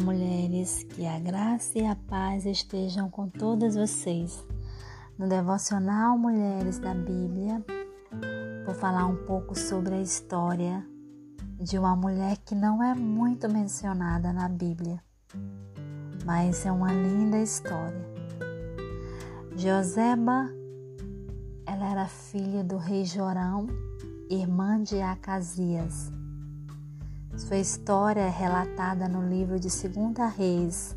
mulheres, que a graça e a paz estejam com todas vocês. No devocional Mulheres da Bíblia, vou falar um pouco sobre a história de uma mulher que não é muito mencionada na Bíblia, mas é uma linda história. Joseba, ela era filha do rei Jorão, irmã de Acasias. Sua história é relatada no livro de 2 Reis,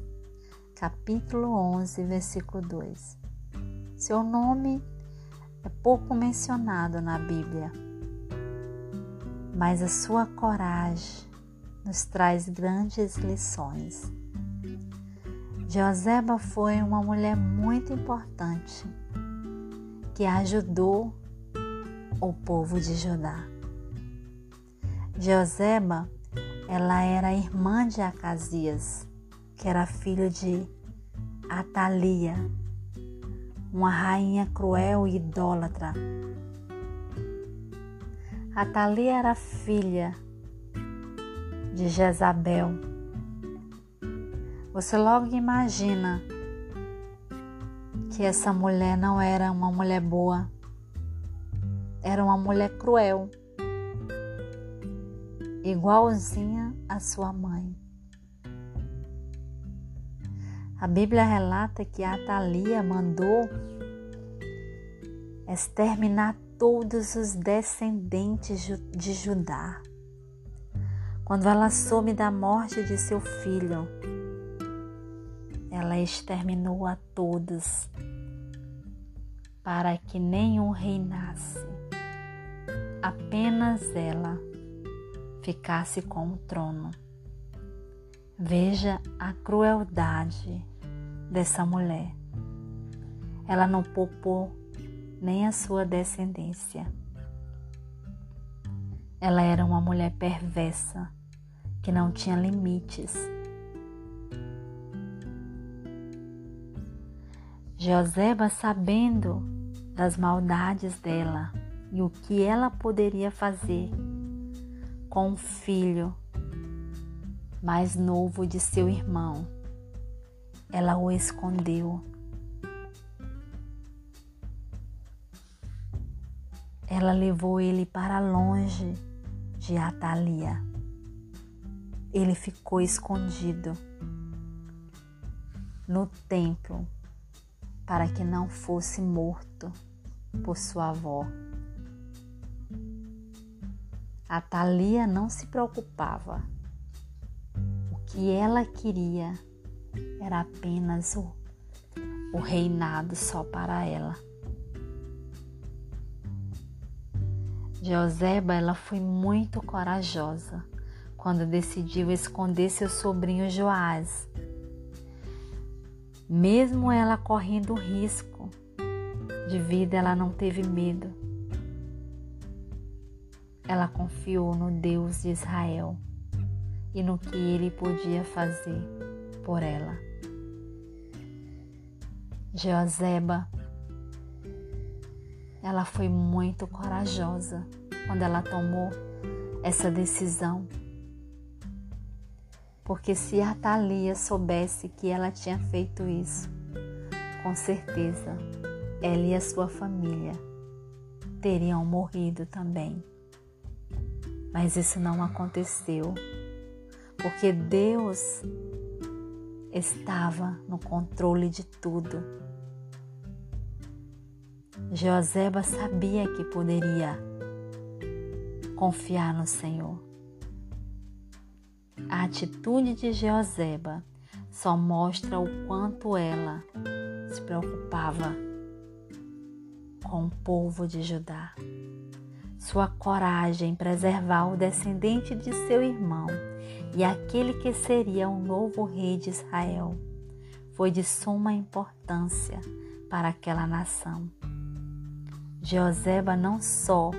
capítulo 11, versículo 2. Seu nome é pouco mencionado na Bíblia, mas a sua coragem nos traz grandes lições. Joseba foi uma mulher muito importante que ajudou o povo de Judá. Joseba ela era irmã de Acasias, que era filho de Atalia, uma rainha cruel e idólatra. Atalia era filha de Jezabel. Você logo imagina que essa mulher não era uma mulher boa, era uma mulher cruel igualzinha à sua mãe. A Bíblia relata que a Atalia mandou exterminar todos os descendentes de Judá. Quando ela soube da morte de seu filho, ela exterminou a todos para que nenhum reinasse, apenas ela ficasse com o trono. Veja a crueldade dessa mulher. Ela não poupou nem a sua descendência. Ela era uma mulher perversa que não tinha limites. Joseba, sabendo das maldades dela e o que ela poderia fazer, com o filho mais novo de seu irmão. Ela o escondeu. Ela levou ele para longe de Atalia. Ele ficou escondido no templo para que não fosse morto por sua avó. A Thalia não se preocupava. O que ela queria era apenas o, o reinado só para ela. Joseba ela foi muito corajosa quando decidiu esconder seu sobrinho Joás. Mesmo ela correndo risco de vida, ela não teve medo ela confiou no Deus de Israel e no que ele podia fazer por ela. Jeozeba, ela foi muito corajosa quando ela tomou essa decisão. Porque se a Thalia soubesse que ela tinha feito isso, com certeza ela e a sua família teriam morrido também. Mas isso não aconteceu, porque Deus estava no controle de tudo. Joseba sabia que poderia confiar no Senhor. A atitude de Joseba só mostra o quanto ela se preocupava com o povo de Judá sua coragem em preservar o descendente de seu irmão e aquele que seria o novo rei de Israel foi de suma importância para aquela nação. Joseba não só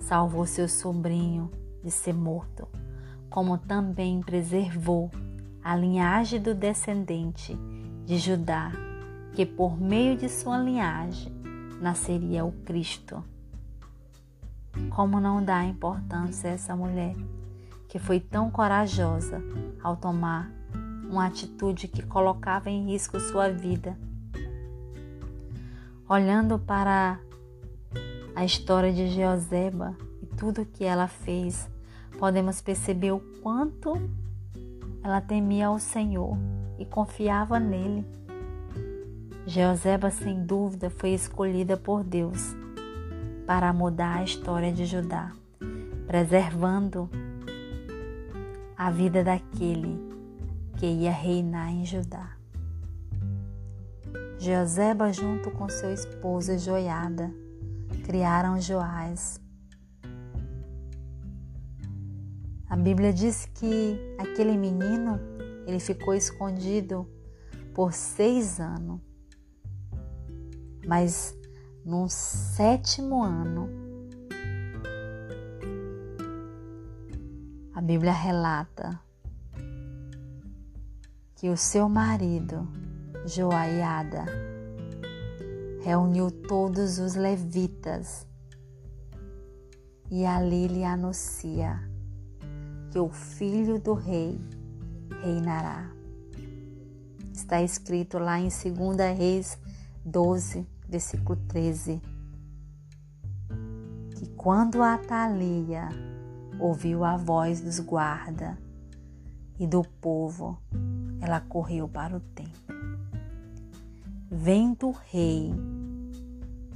salvou seu sobrinho de ser morto, como também preservou a linhagem do descendente de Judá, que por meio de sua linhagem nasceria o Cristo como não dá importância a essa mulher que foi tão corajosa ao tomar uma atitude que colocava em risco sua vida. Olhando para a história de Jeoseba e tudo que ela fez, podemos perceber o quanto ela temia ao Senhor e confiava nele. Jeoseba, sem dúvida, foi escolhida por Deus para mudar a história de Judá, preservando a vida daquele que ia reinar em Judá. Jeoseba, junto com seu esposo Joiada, criaram Joás. A Bíblia diz que aquele menino ele ficou escondido por seis anos, mas no sétimo ano a Bíblia relata que o seu marido Joaiada reuniu todos os levitas e ali lhe anuncia que o filho do rei reinará. Está escrito lá em 2 Reis 12, versículo 13, que quando Atalia ouviu a voz dos guarda e do povo, ela correu para o templo. Vendo o rei,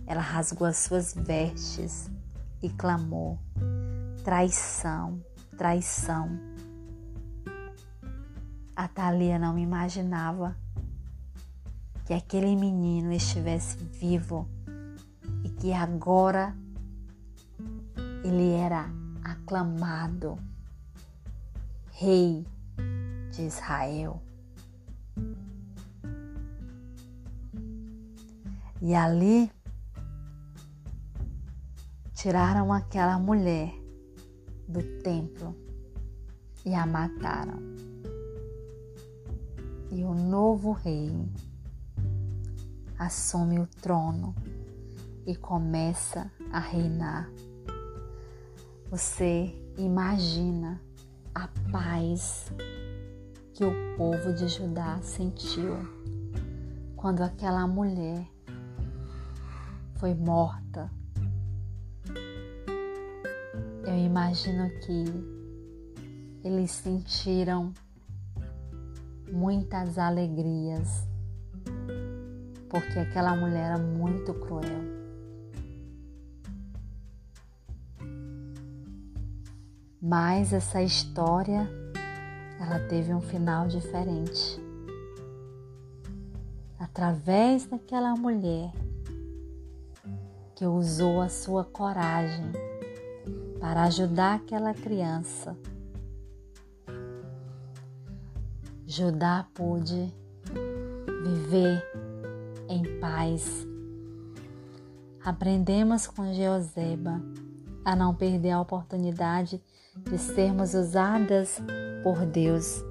ela rasgou as suas vestes e clamou: traição, traição. A Thalia não imaginava que aquele menino estivesse vivo e que agora ele era aclamado rei de Israel. E ali tiraram aquela mulher do templo e a mataram. E o novo rei assume o trono e começa a reinar. Você imagina a paz que o povo de Judá sentiu quando aquela mulher foi morta. Eu imagino que eles sentiram muitas alegrias, porque aquela mulher era muito cruel. Mas essa história, ela teve um final diferente. Através daquela mulher, que usou a sua coragem para ajudar aquela criança. Judá pôde viver em paz. Aprendemos com Jeoseba a não perder a oportunidade de sermos usadas por Deus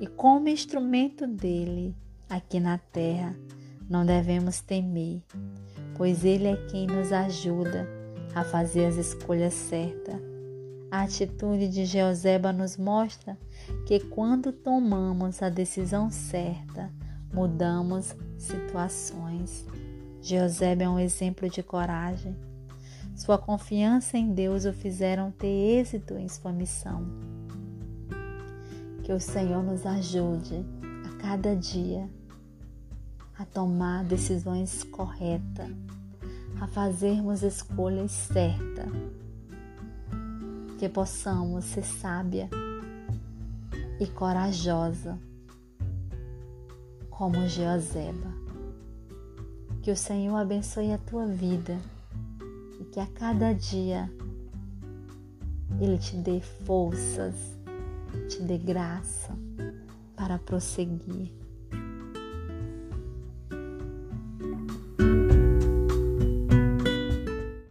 e como instrumento dele aqui na terra, não devemos temer, pois Ele é quem nos ajuda a fazer as escolhas certas. A atitude de Jeoseba nos mostra que quando tomamos a decisão certa, mudamos situações. Jeoseba é um exemplo de coragem. Sua confiança em Deus o fizeram ter êxito em sua missão. Que o Senhor nos ajude a cada dia a tomar decisões corretas, a fazermos escolhas certas, que possamos ser sábia e corajosa como Jeoseba. Que o Senhor abençoe a tua vida e que a cada dia Ele te dê forças, te dê graça para prosseguir